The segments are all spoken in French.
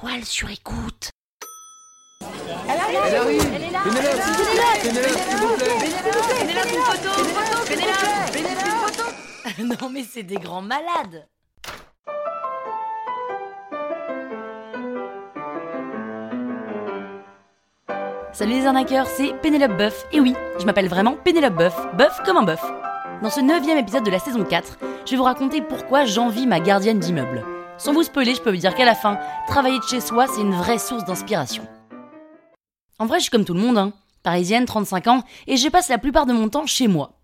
étoile sur écoute. Elle arrive Elle est là Pénélope Pénélope, s'il vous plaît Pénélope, une photo, une photo, Pénélope, Pénélope, une photo. non mais c'est des grands malades. Salut les arnaqueurs, c'est Pénélope Boeuf. Et oui, je m'appelle vraiment Pénélope Boeuf, Boeuf comme un bœuf. Dans ce neuvième épisode de la saison 4, je vais vous raconter pourquoi j'envie ma gardienne d'immeuble. Sans vous spoiler, je peux vous dire qu'à la fin, travailler de chez soi, c'est une vraie source d'inspiration. En vrai, je suis comme tout le monde, hein. parisienne, 35 ans, et je passe la plupart de mon temps chez moi.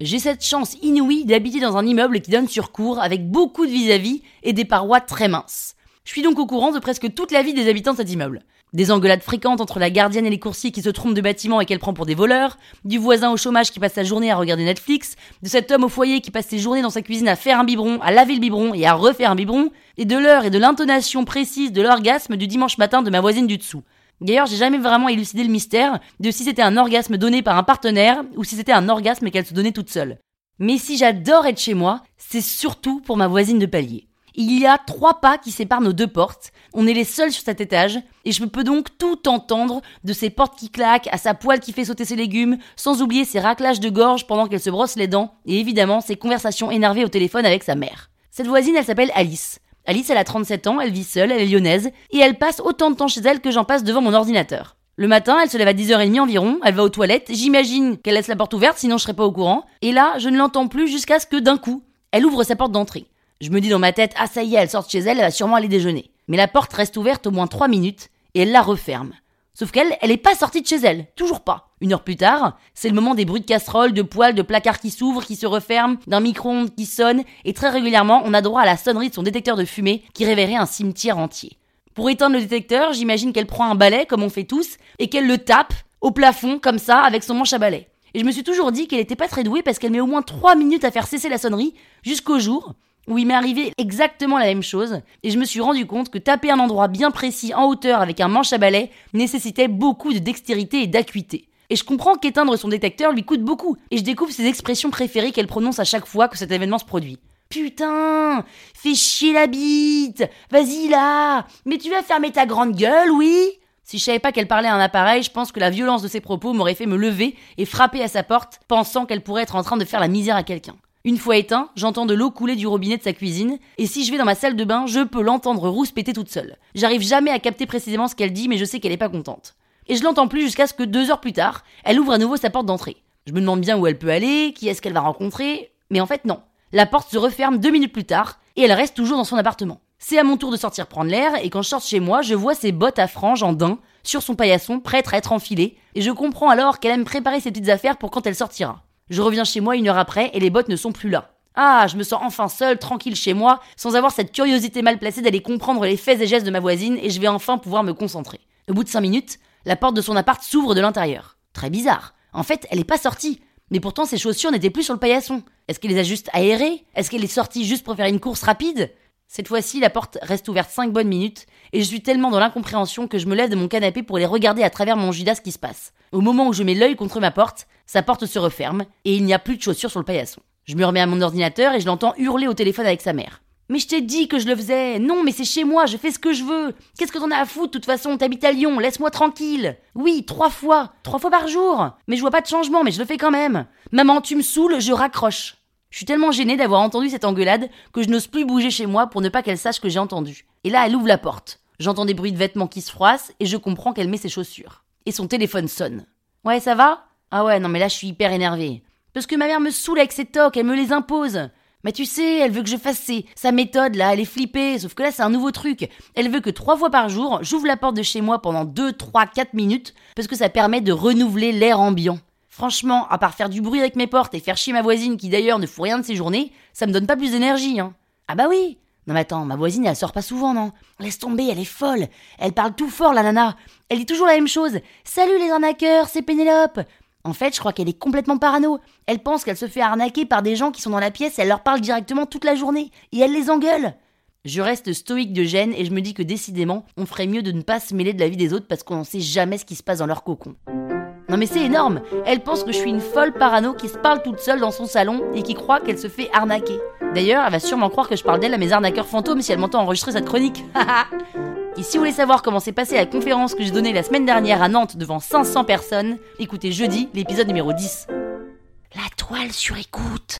J'ai cette chance inouïe d'habiter dans un immeuble qui donne sur cour avec beaucoup de vis-à-vis et des parois très minces. Je suis donc au courant de presque toute la vie des habitants de cet immeuble. Des engueulades fréquentes entre la gardienne et les coursiers qui se trompent de bâtiment et qu'elle prend pour des voleurs, du voisin au chômage qui passe sa journée à regarder Netflix, de cet homme au foyer qui passe ses journées dans sa cuisine à faire un biberon, à laver le biberon et à refaire un biberon, et de l'heure et de l'intonation précise de l'orgasme du dimanche matin de ma voisine du dessous. D'ailleurs, j'ai jamais vraiment élucidé le mystère de si c'était un orgasme donné par un partenaire ou si c'était un orgasme qu'elle se donnait toute seule. Mais si j'adore être chez moi, c'est surtout pour ma voisine de palier. Il y a trois pas qui séparent nos deux portes. On est les seuls sur cet étage et je peux donc tout entendre de ses portes qui claquent à sa poêle qui fait sauter ses légumes, sans oublier ses raclages de gorge pendant qu'elle se brosse les dents et évidemment ses conversations énervées au téléphone avec sa mère. Cette voisine, elle s'appelle Alice. Alice, elle a 37 ans, elle vit seule, elle est lyonnaise et elle passe autant de temps chez elle que j'en passe devant mon ordinateur. Le matin, elle se lève à 10h30 environ, elle va aux toilettes, j'imagine qu'elle laisse la porte ouverte sinon je serais pas au courant, et là, je ne l'entends plus jusqu'à ce que d'un coup, elle ouvre sa porte d'entrée. Je me dis dans ma tête, ah ça y est, elle sort de chez elle, elle va sûrement aller déjeuner. Mais la porte reste ouverte au moins 3 minutes et elle la referme. Sauf qu'elle, elle est pas sortie de chez elle, toujours pas. Une heure plus tard, c'est le moment des bruits de casseroles, de poêles, de placards qui s'ouvrent, qui se referment, d'un micro-ondes qui sonne, et très régulièrement, on a droit à la sonnerie de son détecteur de fumée qui révélerait un cimetière entier. Pour éteindre le détecteur, j'imagine qu'elle prend un balai, comme on fait tous, et qu'elle le tape au plafond, comme ça, avec son manche à balai. Et je me suis toujours dit qu'elle était pas très douée parce qu'elle met au moins 3 minutes à faire cesser la sonnerie, jusqu'au jour où il m'est arrivé exactement la même chose, et je me suis rendu compte que taper un endroit bien précis en hauteur avec un manche à balai nécessitait beaucoup de dextérité et d'acuité. Et je comprends qu'éteindre son détecteur lui coûte beaucoup, et je découvre ses expressions préférées qu'elle prononce à chaque fois que cet événement se produit. Putain Fais chier la bite Vas-y là Mais tu vas fermer ta grande gueule, oui Si je savais pas qu'elle parlait à un appareil, je pense que la violence de ses propos m'aurait fait me lever et frapper à sa porte, pensant qu'elle pourrait être en train de faire la misère à quelqu'un. Une fois éteint, j'entends de l'eau couler du robinet de sa cuisine, et si je vais dans ma salle de bain, je peux l'entendre rouspéter toute seule. J'arrive jamais à capter précisément ce qu'elle dit, mais je sais qu'elle est pas contente. Et je l'entends plus jusqu'à ce que deux heures plus tard, elle ouvre à nouveau sa porte d'entrée. Je me demande bien où elle peut aller, qui est-ce qu'elle va rencontrer, mais en fait non. La porte se referme deux minutes plus tard, et elle reste toujours dans son appartement. C'est à mon tour de sortir prendre l'air, et quand je sors chez moi, je vois ses bottes à franges en daim sur son paillasson, prêtes à être enfilées, et je comprends alors qu'elle aime préparer ses petites affaires pour quand elle sortira. Je reviens chez moi une heure après et les bottes ne sont plus là. Ah, je me sens enfin seule, tranquille chez moi, sans avoir cette curiosité mal placée d'aller comprendre les faits et gestes de ma voisine et je vais enfin pouvoir me concentrer. Au bout de cinq minutes, la porte de son appart s'ouvre de l'intérieur. Très bizarre. En fait, elle n'est pas sortie. Mais pourtant, ses chaussures n'étaient plus sur le paillasson. Est-ce qu'elle les a juste aérées? Est-ce qu'elle est sortie juste pour faire une course rapide? Cette fois-ci, la porte reste ouverte cinq bonnes minutes et je suis tellement dans l'incompréhension que je me lève de mon canapé pour les regarder à travers mon Judas qui se passe. Au moment où je mets l'œil contre ma porte, sa porte se referme et il n'y a plus de chaussures sur le paillasson. Je me remets à mon ordinateur et je l'entends hurler au téléphone avec sa mère. Mais je t'ai dit que je le faisais. Non, mais c'est chez moi, je fais ce que je veux. Qu'est-ce que t'en as à foutre, de toute façon, t'habites à Lyon, laisse-moi tranquille. Oui, trois fois. Trois fois par jour. Mais je vois pas de changement, mais je le fais quand même. Maman, tu me saoules, je raccroche. Je suis tellement gênée d'avoir entendu cette engueulade que je n'ose plus bouger chez moi pour ne pas qu'elle sache que j'ai entendu. Et là, elle ouvre la porte. J'entends des bruits de vêtements qui se froissent et je comprends qu'elle met ses chaussures. Et son téléphone sonne. Ouais, ça va? Ah ouais, non mais là je suis hyper énervée. Parce que ma mère me saoule avec ses tocs, elle me les impose. Mais tu sais, elle veut que je fasse ses, sa méthode là, elle est flippée, sauf que là c'est un nouveau truc. Elle veut que trois fois par jour, j'ouvre la porte de chez moi pendant 2, 3, 4 minutes, parce que ça permet de renouveler l'air ambiant. Franchement, à part faire du bruit avec mes portes et faire chier ma voisine qui d'ailleurs ne fout rien de ses journées, ça me donne pas plus d'énergie, hein. Ah bah oui non mais attends, ma voisine, elle sort pas souvent, non? Laisse tomber, elle est folle. Elle parle tout fort, la nana. Elle dit toujours la même chose. Salut les arnaqueurs, c'est Pénélope. En fait, je crois qu'elle est complètement parano. Elle pense qu'elle se fait arnaquer par des gens qui sont dans la pièce et elle leur parle directement toute la journée. Et elle les engueule. Je reste stoïque de gêne et je me dis que décidément, on ferait mieux de ne pas se mêler de la vie des autres parce qu'on ne sait jamais ce qui se passe dans leur cocon. Non mais c'est énorme Elle pense que je suis une folle parano qui se parle toute seule dans son salon et qui croit qu'elle se fait arnaquer. D'ailleurs, elle va sûrement croire que je parle d'elle à mes arnaqueurs fantômes si elle m'entend enregistrer cette chronique. Et si vous voulez savoir comment s'est passée la conférence que j'ai donnée la semaine dernière à Nantes devant 500 personnes, écoutez jeudi l'épisode numéro 10. La toile sur écoute